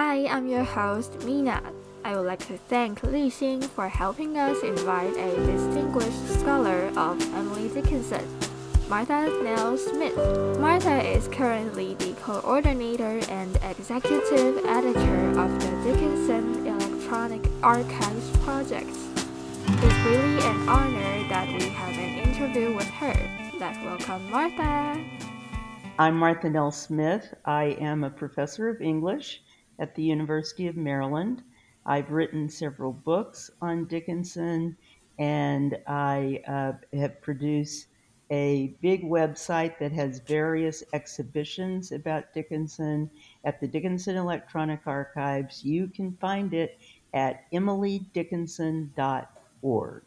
Hi, I'm your host, Mina. I would like to thank Li Xing for helping us invite a distinguished scholar of Emily Dickinson, Martha Nell Smith. Martha is currently the coordinator and executive editor of the Dickinson Electronic Archives Project. It's really an honor that we have an interview with her. Let's welcome Martha. I'm Martha Nell Smith. I am a professor of English at the University of Maryland. I've written several books on Dickinson, and I uh, have produced a big website that has various exhibitions about Dickinson at the Dickinson Electronic Archives. You can find it at emilydickinson.org.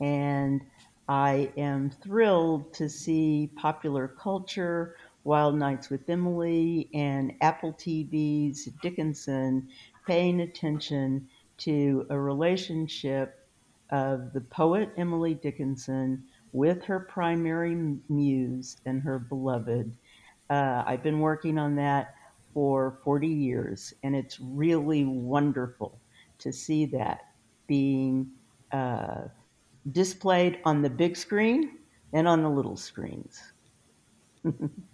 And I am thrilled to see popular culture Wild Nights with Emily and Apple TV's Dickinson paying attention to a relationship of the poet Emily Dickinson with her primary muse and her beloved. Uh, I've been working on that for 40 years, and it's really wonderful to see that being uh, displayed on the big screen and on the little screens.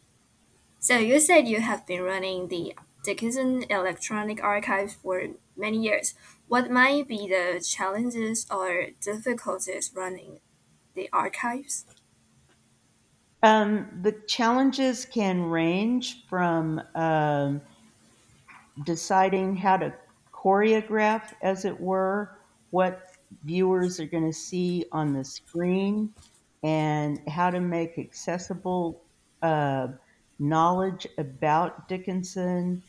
So you said you have been running the Dickinson Electronic Archive for many years. What might be the challenges or difficulties running the archives? Um, the challenges can range from um, deciding how to choreograph, as it were, what viewers are going to see on the screen and how to make accessible uh, knowledge about Dickinson,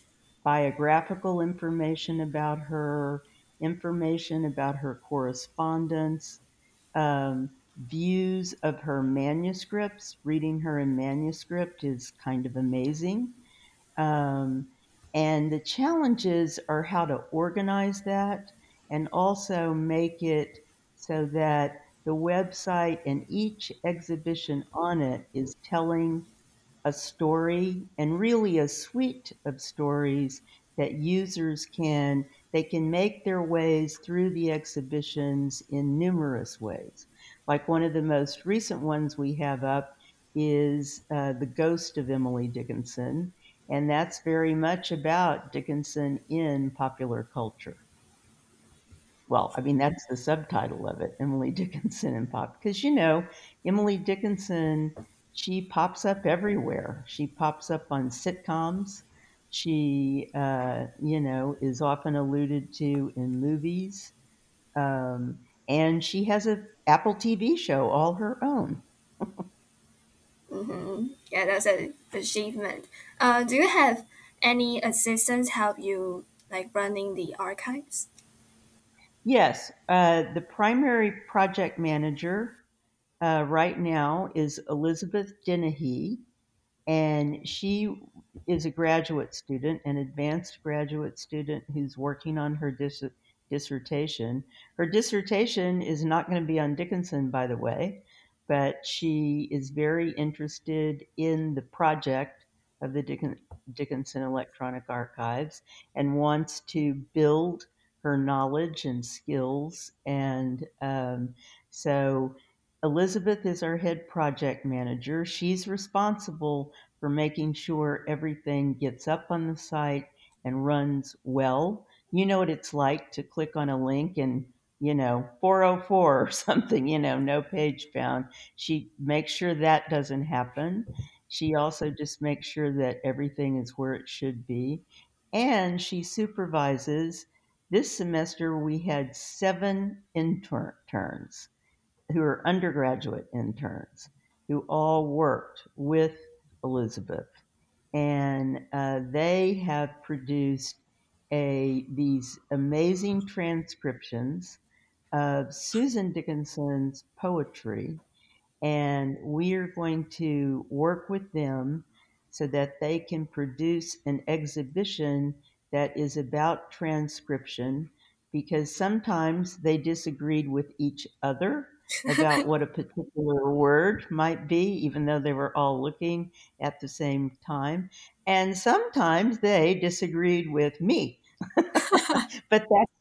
biographical information about her, information about her correspondence, um, views of her manuscripts. Reading her in manuscript is kind of amazing. Um, and the challenges are how to organize that and also make it so that the website and each exhibition on it is telling a story and really a suite of stories that users can they can make their ways through the exhibitions in numerous ways like one of the most recent ones we have up is uh, the ghost of emily dickinson and that's very much about dickinson in popular culture well, I mean, that's the subtitle of it, Emily Dickinson in Pop. Because, you know, Emily Dickinson, she pops up everywhere. She pops up on sitcoms. She, uh, you know, is often alluded to in movies. Um, and she has an Apple TV show all her own. mm-hmm. Yeah, that's an achievement. Uh, do you have any assistants help you like running the archives? Yes, uh, the primary project manager uh, right now is Elizabeth Dennehy, and she is a graduate student, an advanced graduate student who's working on her dis- dissertation. Her dissertation is not going to be on Dickinson, by the way, but she is very interested in the project of the Dickens- Dickinson Electronic Archives and wants to build her knowledge and skills. And um, so Elizabeth is our head project manager. She's responsible for making sure everything gets up on the site and runs well. You know what it's like to click on a link and, you know, 404 or something, you know, no page found. She makes sure that doesn't happen. She also just makes sure that everything is where it should be. And she supervises. This semester we had seven interns who are undergraduate interns who all worked with Elizabeth, and uh, they have produced a these amazing transcriptions of Susan Dickinson's poetry, and we are going to work with them so that they can produce an exhibition that is about transcription because sometimes they disagreed with each other about what a particular word might be, even though they were all looking at the same time. And sometimes they disagreed with me. but that's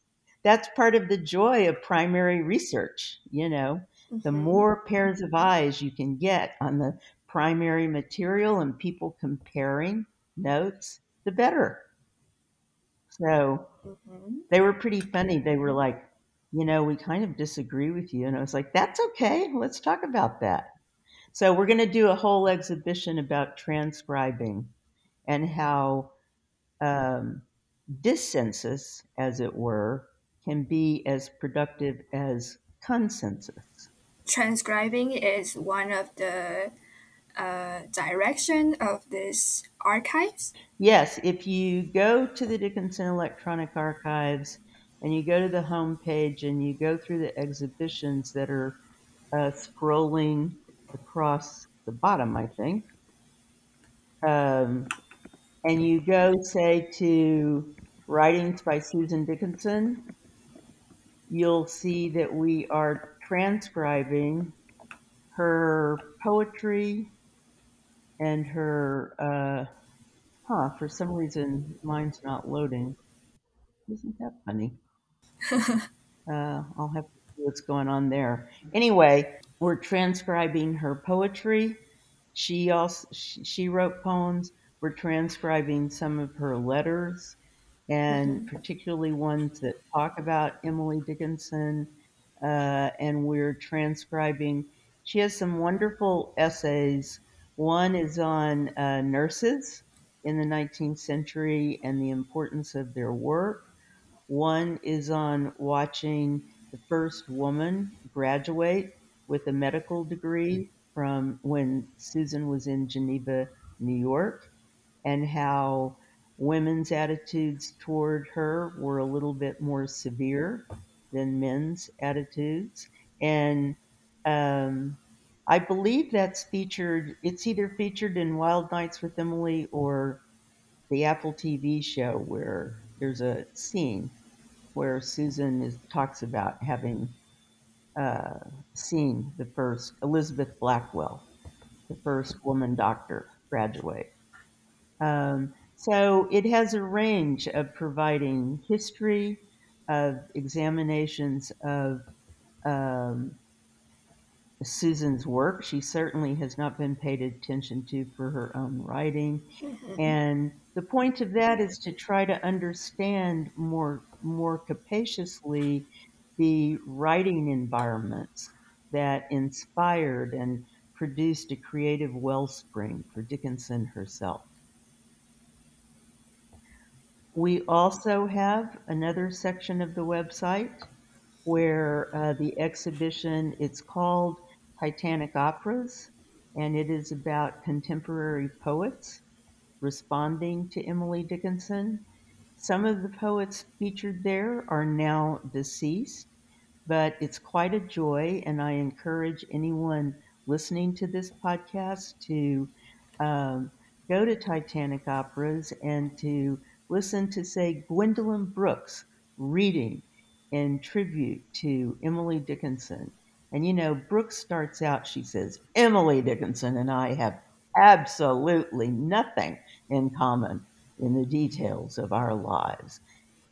that's part of the joy of primary research, you know. The Mhm. more pairs of eyes you can get on the primary material and people comparing notes, the better. So Mhm. they were pretty funny. They were like, you know, we kind of disagree with you. And I was like, that's okay. Let's talk about that. So we're going to do a whole exhibition about transcribing and how um, dissensus, as it were, can be as productive as consensus. Transcribing is one of the uh, direction of this archives. Yes, if you go to the Dickinson Electronic Archives and you go to the home page and you go through the exhibitions that are uh, scrolling across the bottom, I think, um, and you go, say, to Writings by Susan Dickinson, you'll see that we are transcribing her poetry and her, uh, huh, for some reason mine's not loading. Isn't that funny? Uh, I'll have to see what's going on there. Anyway, we're transcribing her poetry. She also she, she wrote poems. We're transcribing some of her letters, and Mhm. particularly ones that talk about Emily Dickinson. Uh, and we're transcribing. She has some wonderful essays. One is on uh, nurses in the 19th century and the importance of their work. One is on watching the first woman graduate with a medical degree from when Susan was in Geneva, New York, and how women's attitudes toward her were a little bit more severe than men's attitudes. And um, I believe that's featured, it's either featured in Wild Nights with Emily or the Apple TV show where there's a scene where Susan is, talks about having uh, seen the first Elizabeth Blackwell, the first woman doctor, graduate. Um, so it has a range of providing history, of examinations of um, Susan's work. She certainly has not been paid attention to for her own writing. Mhm. And the point of that is to try to understand more more capaciously the writing environments that inspired and produced a creative wellspring for Dickinson herself. We also have another section of the website where uh, the exhibition it's called Titanic Operas, and it is about contemporary poets responding to Emily Dickinson. Some of the poets featured there are now deceased, but it's quite a joy, and I encourage anyone listening to this podcast to um, go to Titanic Operas and to listen to, say, Gwendolyn Brooks reading in tribute to Emily Dickinson. And you know, Brooks starts out, she says, Emily Dickinson and I have absolutely nothing in common in the details of our lives.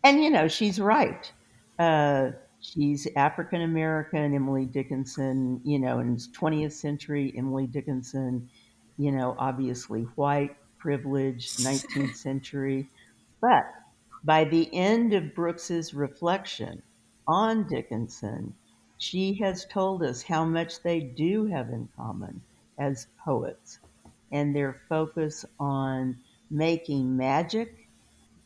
And, you know, she's right. Uh, she's African American, Emily Dickinson, you know, in the 20th century, Emily Dickinson, you know, obviously white, privileged, 19th century. But by the end of Brooks's reflection on Dickinson, she has told us how much they do have in common as poets and their focus on making magic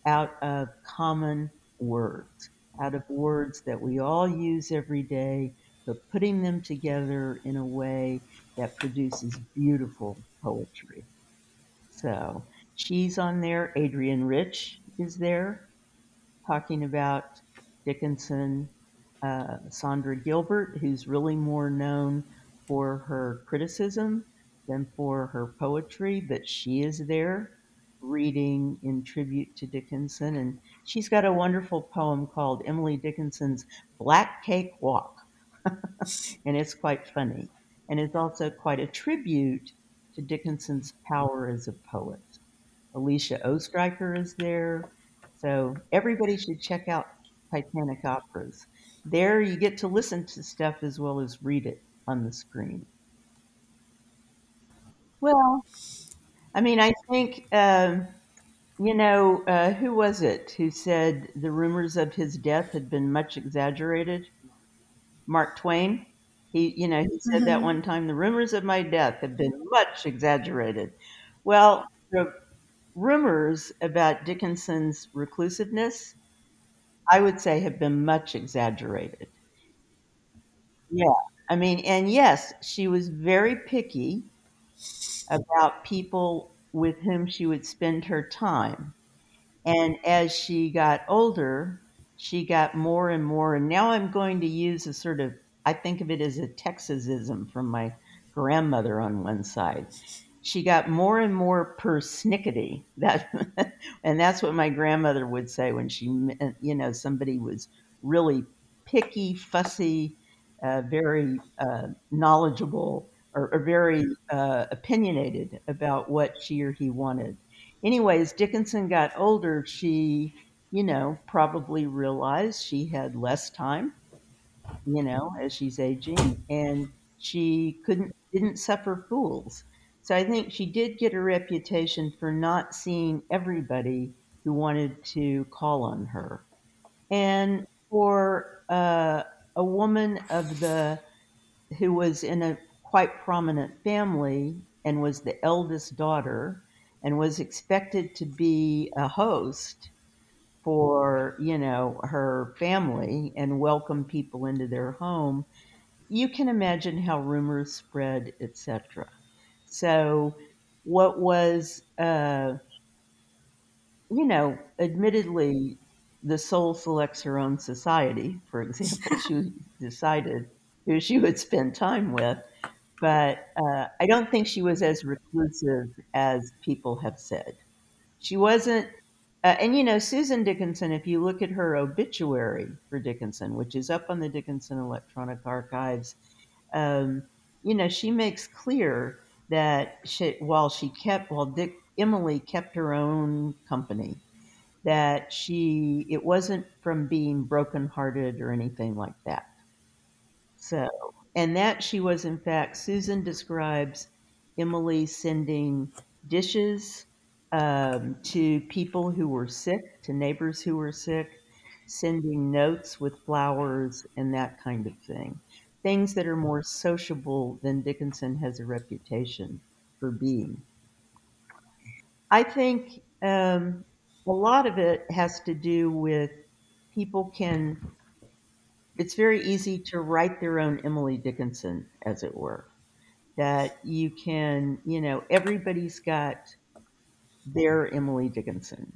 out of common words, out of words that we all use every day, but putting them together in a way that produces beautiful poetry. So she's on there. Adrienne Rich is there talking about Dickinson. Uh, Sandra Gilbert, who's really more known for her criticism than for her poetry, but she is there reading in tribute to Dickinson. And she's got a wonderful poem called Emily Dickinson's Black Cake Walk. and it's quite funny. And it's also quite a tribute to Dickinson's power as a poet. Alicia Ostriker is there. So everybody should check out Titanic Operas. There you get to listen to stuff as well as read it on the screen. Well, I mean, I think, um, you know, uh, who was it who said the rumors of his death had been much exaggerated? Mark Twain. He, you know, he said that Mhm. one time, the rumors of my death have been much exaggerated. Well, the rumors about Dickinson's reclusiveness, I would say, have been much exaggerated. Yeah. I mean, and yes, she was very picky about people with whom she would spend her time. And as she got older, she got more and more. And now I'm going to use a sort of, I think of it as a Texasism from my grandmother on one side. She got more and more persnickety. That, and that's what my grandmother would say when she, you know, somebody was really picky, fussy, uh, very uh, knowledgeable, or, or very uh, opinionated about what she or he wanted anyways, Dickinson got older. She, you know, probably realized she had less time, you know, as she's aging, and she couldn't didn't suffer fools. I think she did get a reputation for not seeing everybody who wanted to call on her, and for uh, a woman of the who was in a quite prominent family and was the eldest daughter and was expected to be a host for you know her family and welcome people into their home you can imagine how rumors spread etc so what was uh, you know admittedly the soul selects her own society for example she decided who she would spend time with but uh, I don't think she was as reclusive as people have said. She wasn't, uh, and you know, Susan Dickinson, if you look at her obituary for Dickinson, which is up on the Dickinson Electronic Archives, um, you know, she makes clear that she, while she kept, while Dick, Emily kept her own company, that she, it wasn't from being brokenhearted or anything like that. So, and that she was, in fact, Susan describes Emily sending dishes um, to people who were sick, to neighbors who were sick, sending notes with flowers and that kind of thing. Things that are more sociable than Dickinson has a reputation for being. I think um, a lot of it has to do with people can it's very easy to write their own Emily Dickinson, as it were. That you can, you know, everybody's got their Emily Dickinson,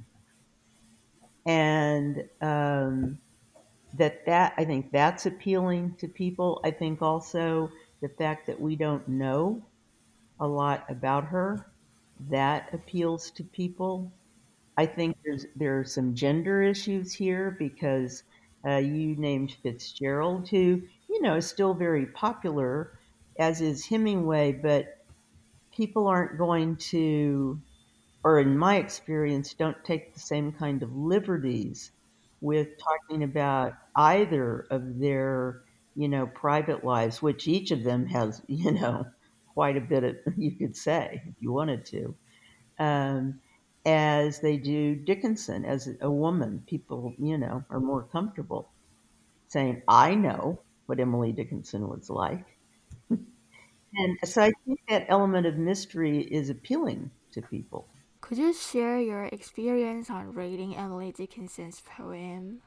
and um, that that I think that's appealing to people. I think also the fact that we don't know a lot about her that appeals to people. I think there's there are some gender issues here because uh, you named Fitzgerald, who you know is still very popular, as is Hemingway, but people aren't going to, or in my experience, don't take the same kind of liberties with talking about either of their you know private lives, which each of them has you know quite a bit of you could say if you wanted to um, as they do Dickinson as a woman. People, you know, are more comfortable saying, I know what Emily Dickinson was like. And so I think that element of mystery is appealing to people. Could you share your experience on reading Emily Dickinson's poem?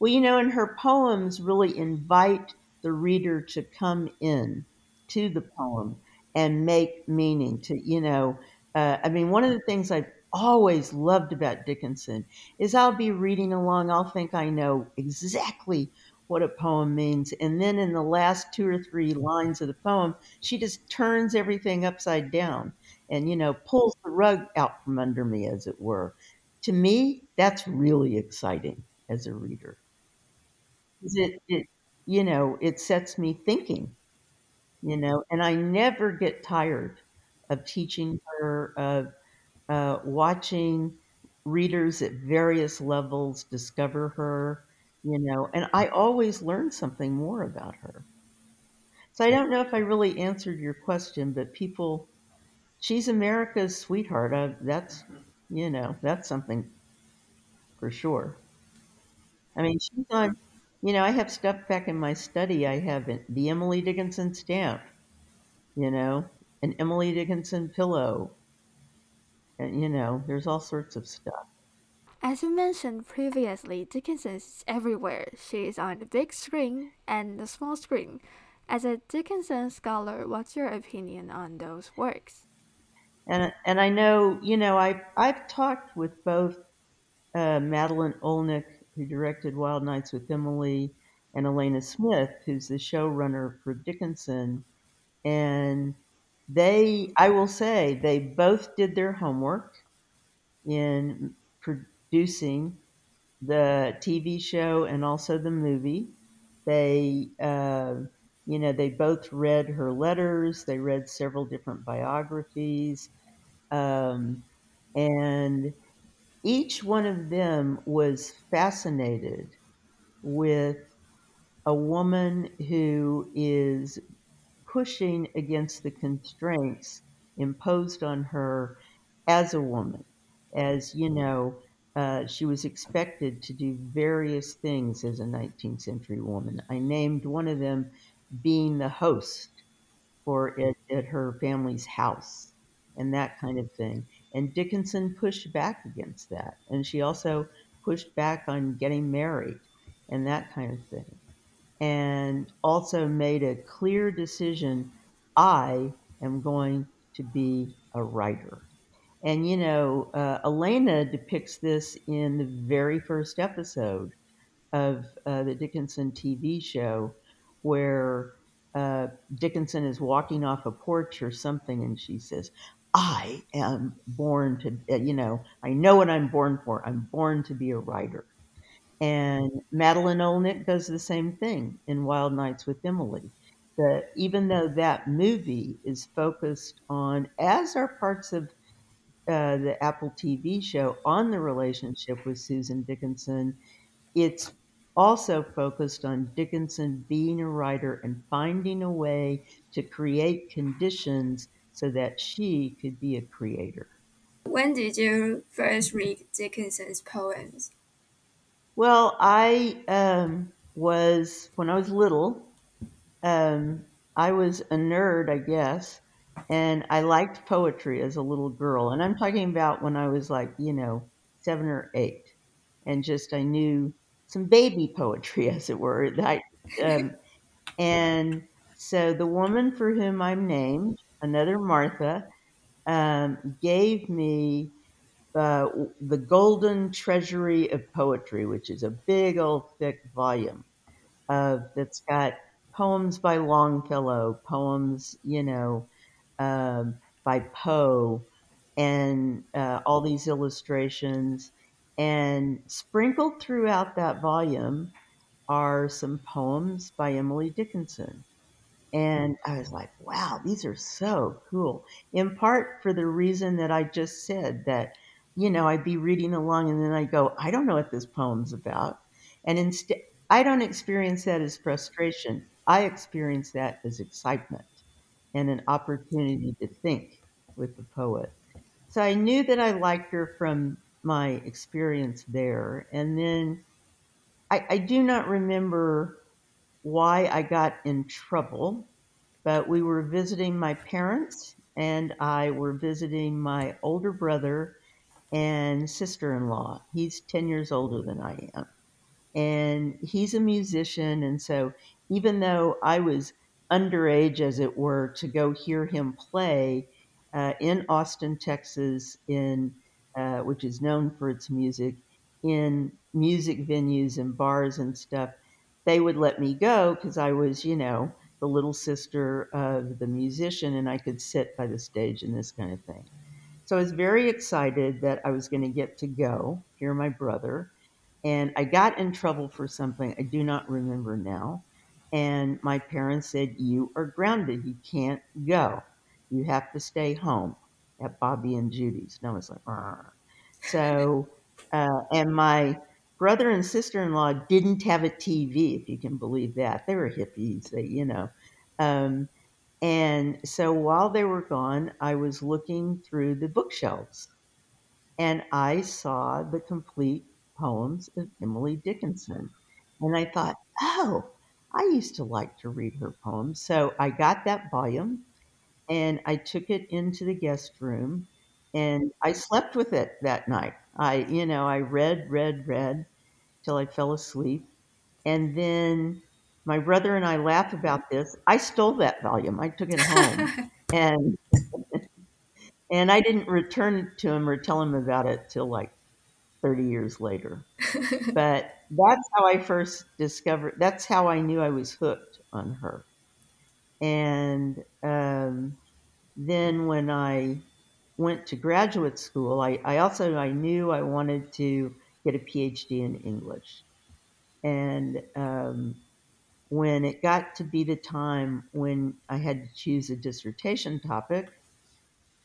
Well, you know, and her poems really invite the reader to come in to the poem and make meaning to, you know, uh, I mean, one of the things I've always loved about Dickinson is I'll be reading along, I'll think I know exactly what a poem means. And then in the last two or three lines of the poem, she just turns everything upside down and, you know, pulls the rug out from under me, as it were. To me, that's really exciting as a reader. It, it you know, it sets me thinking, you know, and I never get tired of teaching her, of uh, watching readers at various levels discover her, you know, and I always learn something more about her. So I don't know if I really answered your question, but people, she's America's sweetheart. Uh, that's, you know, that's something for sure. I mean, she's on, you know, I have stuff back in my study. I have the Emily Dickinson stamp, you know, an Emily Dickinson pillow, and, you know, there's all sorts of stuff. As you mentioned previously, Dickinson is everywhere. She is on the big screen and the small screen. As a Dickinson scholar, what's your opinion on those works? And and I know, you know, I I've talked with both uh, Madeleine Olnek, who directed Wild Nights with Emily, and Alena Smith, who's the showrunner for Dickinson, and they, I will say, they both did their homework in producing the TV show and also the movie. They, uh, you know, they both read her letters. They read several different biographies, um, and each one of them was fascinated with a woman who is pushing against the constraints imposed on her as a woman. As you know, uh, she was expected to do various things as a 19th century woman. I named one of them being the host for at, at her family's house and that kind of thing. And Dickinson pushed back against that. And she also pushed back on getting married and that kind of thing. And also made a clear decision I am going to be a writer. And you know, uh, Alena depicts this in the very first episode of uh, the Dickinson TV show, where uh, Dickinson is walking off a porch or something, and she says, I am born to, uh, you know, I know what I'm born for. I'm born to be a writer. And Madeleine Olnek does the same thing in Wild Nights with Emily. That even though that movie is focused on, as are parts of uh, the Apple TV show, on the relationship with Susan Dickinson, it's also focused on Dickinson being a writer and finding a way to create conditions so that she could be a creator. When did you first read Dickinson's poems? Well, I um, was, when I was little, um, I was a nerd, I guess, and I liked poetry as a little girl. And I'm talking about when I was like, you know, seven or eight, and just I knew some baby poetry, as it were. I, um, and so the woman for whom I'm named, another Martha, um, gave me uh, the Golden Treasury of Poetry, which is a big old thick volume of that's got poems by Longfellow, poems, you know, um, by Poe, and uh, all these illustrations. And sprinkled throughout that volume are some poems by Emily Dickinson. And I was like, wow, these are so cool. In part for the reason that I just said that, you know, I'd be reading along and then I go, I don't know what this poem's about. And instead, I don't experience that as frustration. I experience that as excitement and an opportunity to think with the poet. So I knew that I liked her from my experience there. And then I, I do not remember why I got in trouble, but we were visiting my parents and I were visiting my older brother and sister in law. He's 10 years older than I am. And he's a musician. And so even though I was underage, as it were, to go hear him play uh, in Austin, Texas, in uh, which is known for its music, in music venues and bars and stuff, they would let me go because I was, you know, the little sister of the musician and I could sit by the stage and this kind of thing. So I was very excited that I was going to get to go hear my brother. And I got in trouble for something I do not remember now. And my parents said, You are grounded. You can't go. You have to stay home at Bobby and Judy's. And I was like, Arr. So, uh, and my brother and sister in law didn't have a TV, if you can believe that. They were hippies, they, you know. Um, and so while they were gone, I was looking through the bookshelves and I saw the complete poems of Emily Dickinson. And I thought, oh, I used to like to read her poems. So I got that volume and I took it into the guest room and I slept with it that night. I, you know, I read, read, read till I fell asleep. And then my brother and I laugh about this. I stole that volume. I took it home and and I didn't return it to him or tell him about it till like 30 years later. But that's how I first discovered, that's how I knew I was hooked on her. And um, then when I went to graduate school, I, I also, I knew I wanted to get a PhD in English. And um, when it got to be the time when I had to choose a dissertation topic,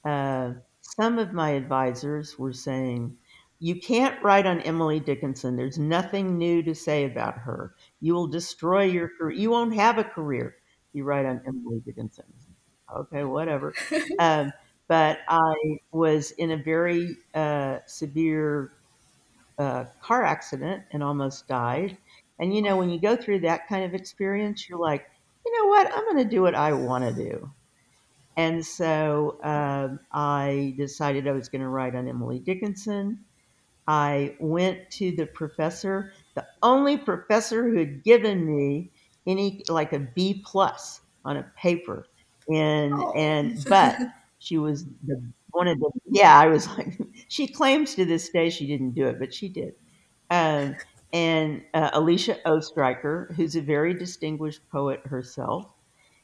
uh, some of my advisors were saying, you can't write on Emily Dickinson. There's nothing new to say about her. You will destroy your career. You won't have a career if you write on Emily Dickinson. Okay, whatever. Um, but I was in a very uh, severe uh, car accident and almost died. And you know, when you go through that kind of experience, you're like, you know what? I'm going to do what I want to do. And so um, I decided I was going to write on Emily Dickinson. I went to the professor, the only professor who had given me any like a B plus on a paper, and Oh. and but she was the one of the yeah I was like she claims to this day she didn't do it, but she did. Um, and uh, Alicia Ostriker, who's a very distinguished poet herself,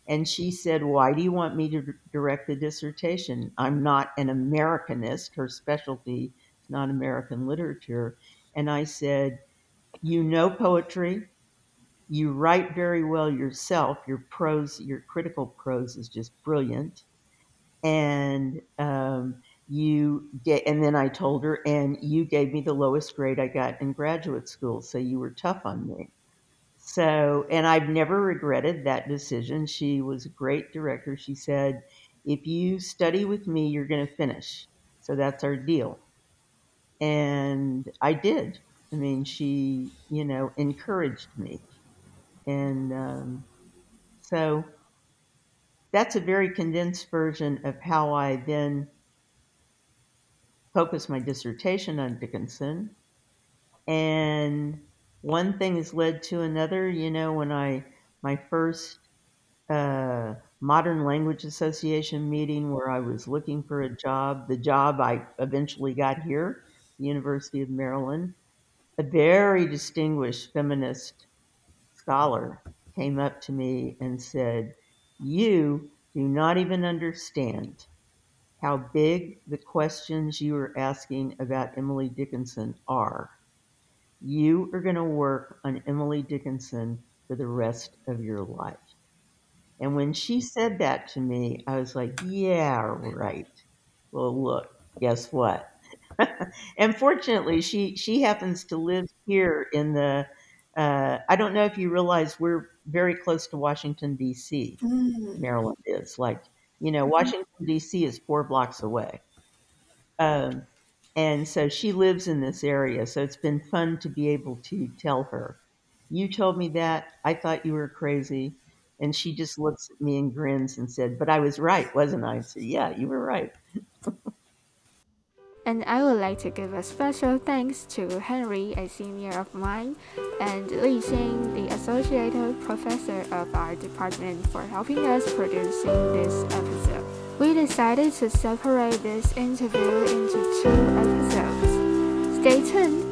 and she said, Why do you want me to direct the dissertation? I'm not an Americanist. Her specialty is not American literature. And I said, You know poetry. You write very well yourself. Your prose, your critical prose is just brilliant. And um, you get, and then I told her, and you gave me the lowest grade I got in graduate school. So you were tough on me. So, and I've never regretted that decision. She was a great director. She said, if you study with me, you're going to finish. So that's our deal. And I did. I mean, she, you know, encouraged me. And um, so that's a very condensed version of how I then focused my dissertation on Dickinson. And one thing has led to another. You know, when I, my first uh, Modern Language Association meeting where I was looking for a job, the job I eventually got here, the University of Maryland, a very distinguished feminist scholar came up to me and said, You do not even understand how big the questions you are asking about Emily Dickinson are. You are going to work on Emily Dickinson for the rest of your life. And when she said that to me, I was like, yeah, right. Well, look, guess what? and fortunately, she, she happens to live here in the, uh, I don't know if you realize we're very close to Washington, D.C. Mm. Maryland is. Like, you know, Mhm. Washington, D.C. is four blocks away. Um, and so she lives in this area. So it's been fun to be able to tell her, You told me that. I thought you were crazy. And she just looks at me and grins and said, But I was right, wasn't I? I said, Yeah, you were right. And I would like to give a special thanks to Henry, a senior of mine, and Li Xing, the associate professor of our department, for helping us producing this episode. We decided to separate this interview into two episodes. Stay tuned